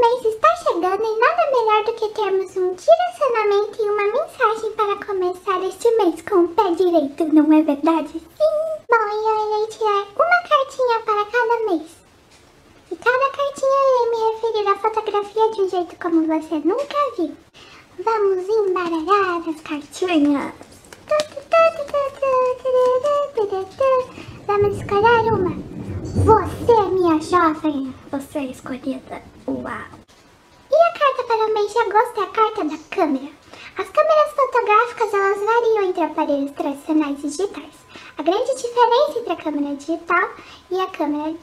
mês está chegando e nada melhor do que termos um direcionamento e uma mensagem para começar este mês com o pé direito, não é verdade? Sim! Bom, eu irei tirar uma cartinha para cada mês. E cada cartinha eu irei me referir à fotografia de um jeito como você nunca viu. Vamos embaralhar as cartinhas. Vamos escolher uma. Você, minha jovem, você é escolhida. Uau! E a carta para o mês de agosto é a carta da câmera. As câmeras fotográficas elas variam entre aparelhos tradicionais e digitais. A grande diferença entre a câmera digital e a câmera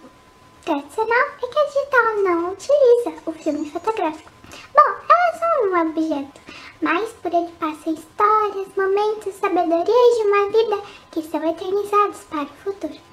tradicional é que a digital não utiliza o filme fotográfico. Bom, elas são um objeto, mas por ele passam histórias, momentos, sabedorias de uma vida que são eternizados para o futuro.